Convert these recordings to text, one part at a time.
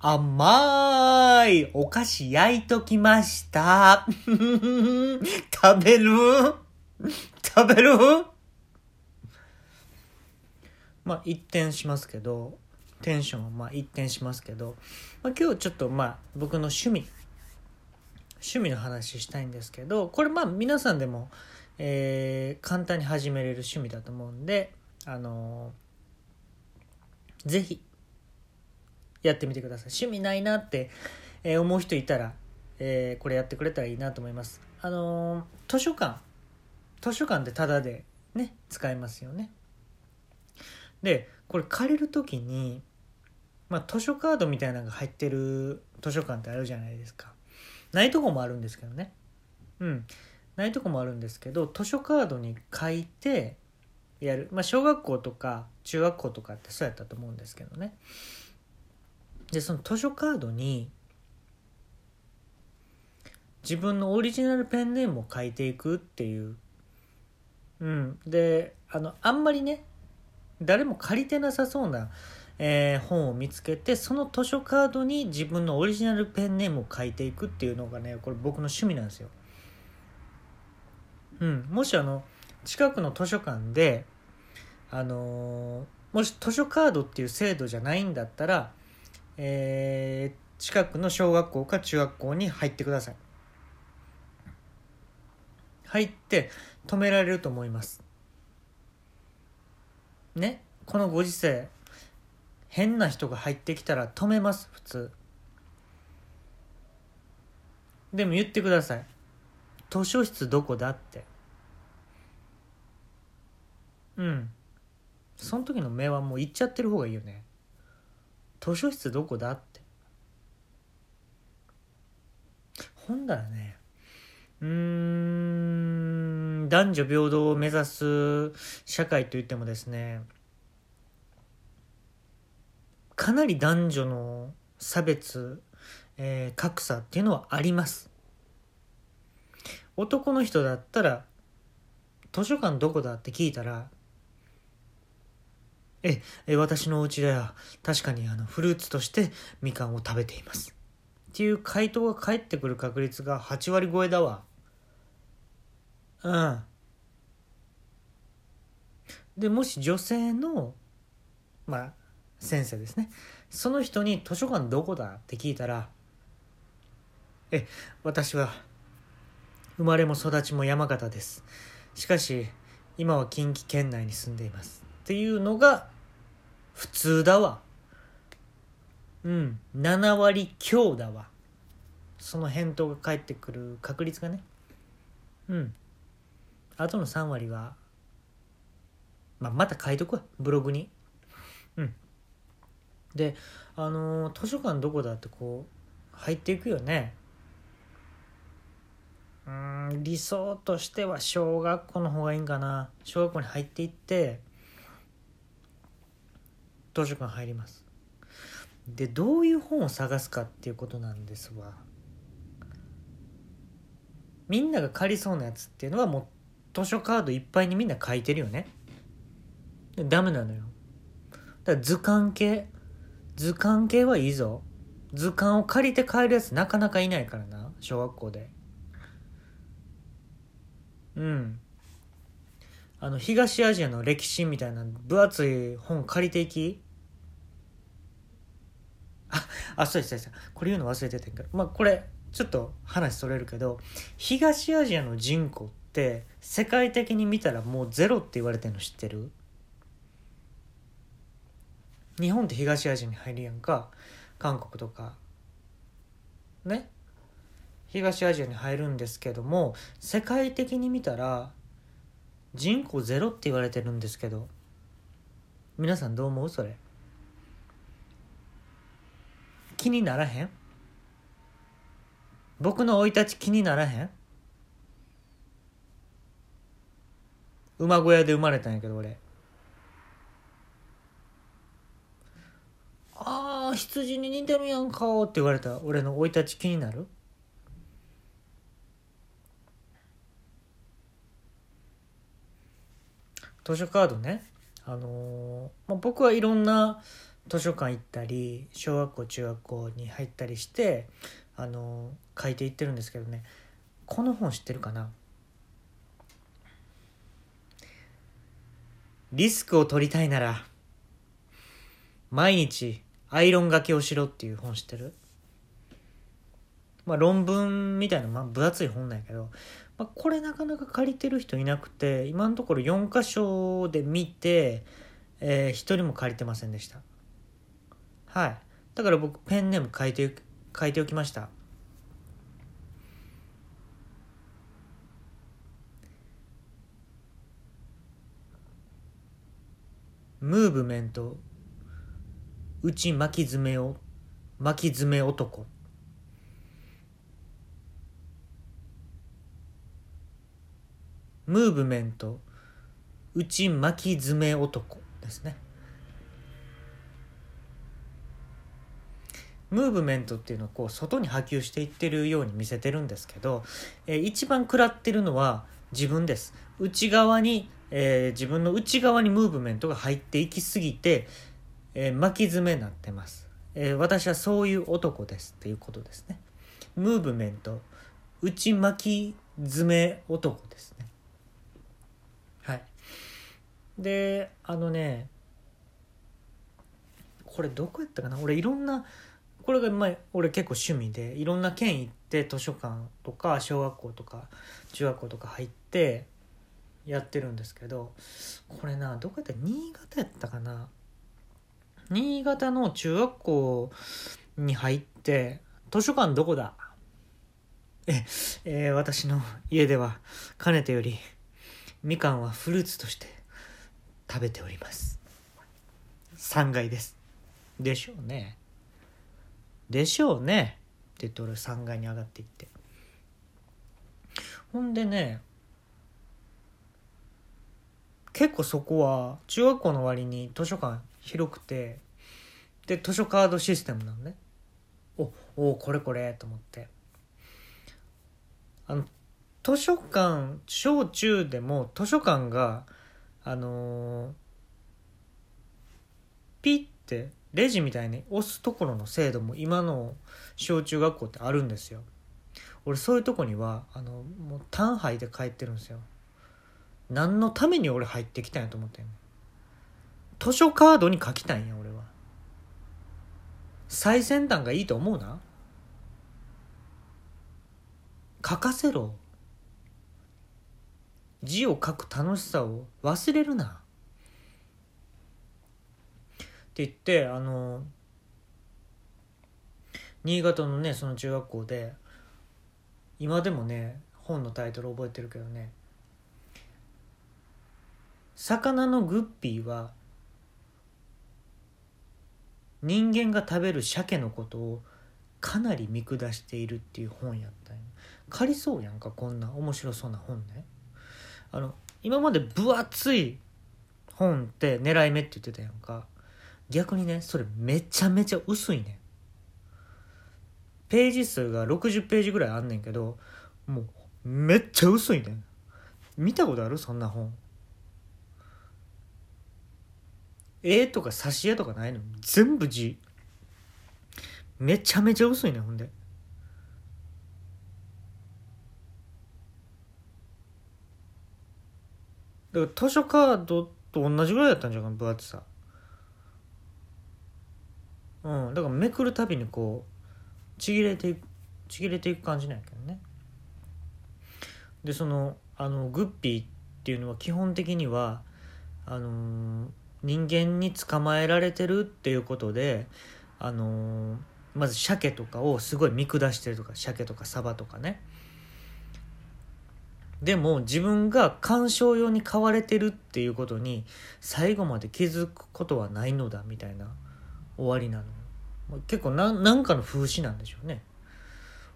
甘いお菓子焼いときました。食べる？食べる？まあ一転しますけど、テンションはまあ一転しますけど、まあ、今日ちょっとまあ僕の趣味、趣味の話したいんですけど、これまあ皆さんでも、えー簡単に始めれる趣味だと思うんで、あのーぜひやってみてください。趣味ないなって、え思う人いたら、えーこれやってくれたらいいなと思います。あのー図書館。図書館でタダでね使えますよね。でこれ借りる時にまあ図書カードみたいなのが入ってる図書館ってあるじゃないですか。ないとこもあるんですけどね。うん。ないとこもあるんですけど図書カードに書いてやる。まあ小学校とか中学校とかってそうやったと思うんですけどね。でその図書カードに自分のオリジナルペンネームを書いていくっていう。うん。であのあんまりね誰も借りてなさそうな、えー本を見つけてその図書カードに自分のオリジナルペンネームを書いていくっていうのがねこれ僕の趣味なんですよ。うん、もしあの近くの図書館であのーもし図書カードっていう制度じゃないんだったら、えー近くの小学校か中学校に入ってください。入って止められると思います。ね？このご時世変な人が入ってきたら止めます普通。でも言ってください。図書室どこだって。うん。その時の目はもう行っちゃってる方がいいよね。図書室どこだって。ほんだらねうーん男女平等を目指す社会といってもですねかなり男女の差別、えー格差っていうのはあります。男の人だったら図書館どこだって聞いたらええ私のお家では確かにあのフルーツとしてみかんを食べています。っていう回答が返ってくる確率が8割超えだわ。うん。でもし女性のまあ先生ですね。その人に図書館どこだって聞いたらえ私は生まれも育ちも山形です。しかし今は近畿圏内に住んでいます。っていうのが普通だわ。うん。7割強だわ。その返答が返ってくる確率がね。うん。あとの3割は、まあ、また書いとくわ。ブログに。うん。であのー図書館どこだってこう入っていくよね。うん。理想としては小学校の方がいいんかな。小学校に入っていって図書館入ります。でどういう本を探すかっていうことなんですわ。みんなが借りそうなやつっていうのはもう図書カードいっぱいにみんな書いてるよね。でダメなのよ。だから図鑑系。図鑑系はいいぞ。図鑑を借りて帰るやつなかなかいないからな小学校で。うん。あの東アジアの歴史みたいな分厚い本借りていき？ああそうですそうです。これ言うの忘れてたけど。まあこれちょっと話それるけど東アジアの人口って世界的に見たらもうゼロって言われてるの知ってる？日本って東アジアに入るやんか。韓国とか。ね？東アジアに入るんですけども世界的に見たら人口ゼロって言われてるんですけど皆さんどう思う？それ。気にならへん？僕の生い立ち気にならへん？馬小屋で生まれたんやけど俺。ああ羊に似てるやん顔って言われた。俺の生い立ち気になる？図書カードね。あのまあ、僕はいろんな図書館行ったり小学校中学校に入ったりしてあの書いていってるんですけどね。この本知ってるかな？リスクを取りたいなら毎日アイロンがけをしろっていう本知ってる？まあ論文みたいな、まあ、分厚い本なんやけど、まあ、これなかなか借りてる人いなくて今のところ4箇所で見て、えー、1人も借りてませんでした。はい。だから僕ペンネーム書いて書いておきました。ムーブメント内巻き爪を巻き爪男。ムーブメント内巻き爪男ですね。ムーブメントっていうのはこう外に波及していってるように見せてるんですけど、えー、一番食らってるのは自分です。内側にえー、自分の内側にムーブメントが入っていきすぎて、えー、巻き爪になってます、えー、私はそういう男ですっていうことですね。ムーブメント内巻き爪男ですね。はい。であのねこれどこやったかな？俺いろんなこれがまあ俺結構趣味でいろんな県行って図書館とか小学校とか中学校とか入ってやってるんですけどこれなどこやった？新潟やったかな？新潟の中学校に入って図書館どこだ？え、えー、私の家ではかねてよりみかんはフルーツとして食べております。3階です。でしょうね。でしょうね。って言って俺3階に上がっていって。ほんでね結構そこは中学校の割に図書館広くてで図書カードシステムなのねおおこれこれと思って。あの図書館小中でも図書館があのー、ピッてレジみたいに押すところの制度も今の小中学校ってあるんですよ。俺そういうとこにはあのもう単杯で帰ってるんですよ。何のために俺入ってきたんやと思ってん図書カードに書きたいんや俺は。最先端がいいと思うな。書かせろ。字を書く楽しさを忘れるな。って言ってあの新潟のねその中学校で今でもね本のタイトル覚えてるけどね魚のグッピーは人間が食べる鮭のことをかなり見下しているっていう本やったんや借りそうやんかこんな面白そうな本ね。あの今まで分厚い本って狙い目って言ってたやんか。逆にねそれめちゃめちゃ薄いねページ数が60ページぐらいあんねんけどもうめっちゃ薄いね見たことある？そんな本。絵とか挿絵とかないの？全部字。めちゃめちゃ薄いねほんで。だから図書カードと同じぐらいだったんじゃん分厚さ。うんだからめくるたびにこうちぎれていくちぎれていく感じなんやけどね。でそのあのグッピーっていうのは基本的にはあのー人間に捕まえられてるっていうことであのー、まず鮭とかをすごい見下してるとか鮭とかサバとかね。でも自分が鑑賞用に買われてるっていうことに最後まで気づくことはないのだみたいな終わりなの結構なんかの風刺なんでしょうね。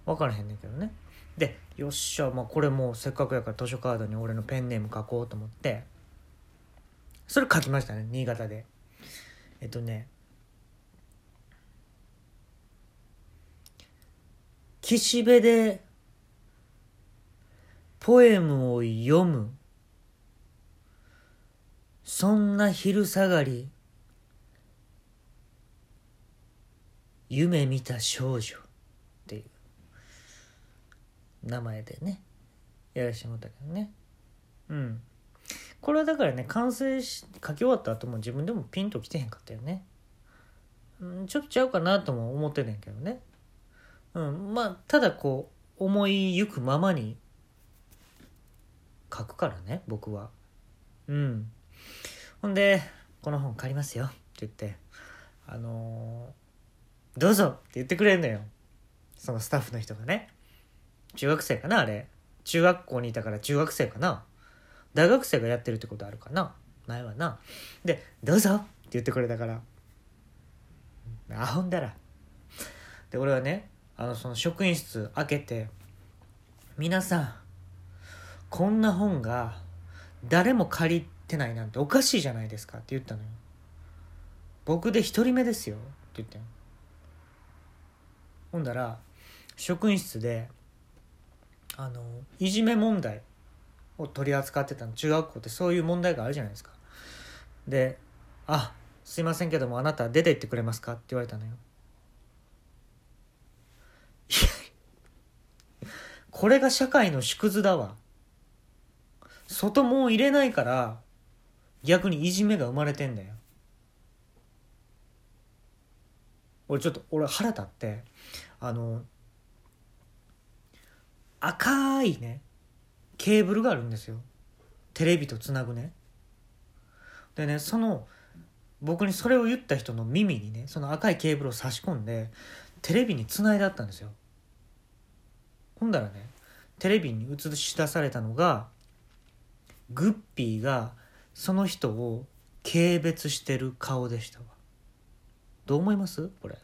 分からへんねんけどね。でよっしゃ、まあ、これもうせっかくやから図書カードに俺のペンネーム書こうと思ってそれ書きましたね新潟で。えっとね岸辺でポエムを読む。そんな昼下がり夢見た少女っていう。名前でねやらしてもらったけどね。うん。これはだからね完成し書き終わった後も自分でもピンときてへんかったよね、うん、ちょっとちゃうかなとも思ってんねんけどね。うんまあただこう思いゆくままに書くからね僕は。うん。ほんでこの本借りますよって言って。あのーどうぞって言ってくれんのよ。そのスタッフの人がね。中学生かなあれ。中学校にいたから中学生かな。大学生がやってるってことあるかな。ないわな。で「どうぞ」って言ってくれたから。あほんだら。で俺はねあのその職員室開けて「皆さんこんな本が誰も借りてないなんておかしいじゃないですか」って言ったのよ。僕で一人目ですよ。って言ったよほんだら職員室であのいじめ問題を取り扱ってたの。中学校ってそういう問題があるじゃないですか。で「あすいませんけどもあなた出て行ってくれますか?」って言われたのよ。いやこれが社会の縮図だわ。外門入れないから逆にいじめが生まれてんだよ。俺ちょっと俺腹立ってあの赤いねケーブルがあるんですよ。テレビとつなぐね。でねその僕にそれを言った人の耳にねその赤いケーブルを差し込んでテレビにつないであったんですよ。ほんだらねテレビに映し出されたのがグッピーがその人を軽蔑してる顔でしたわ。どう思います？これ。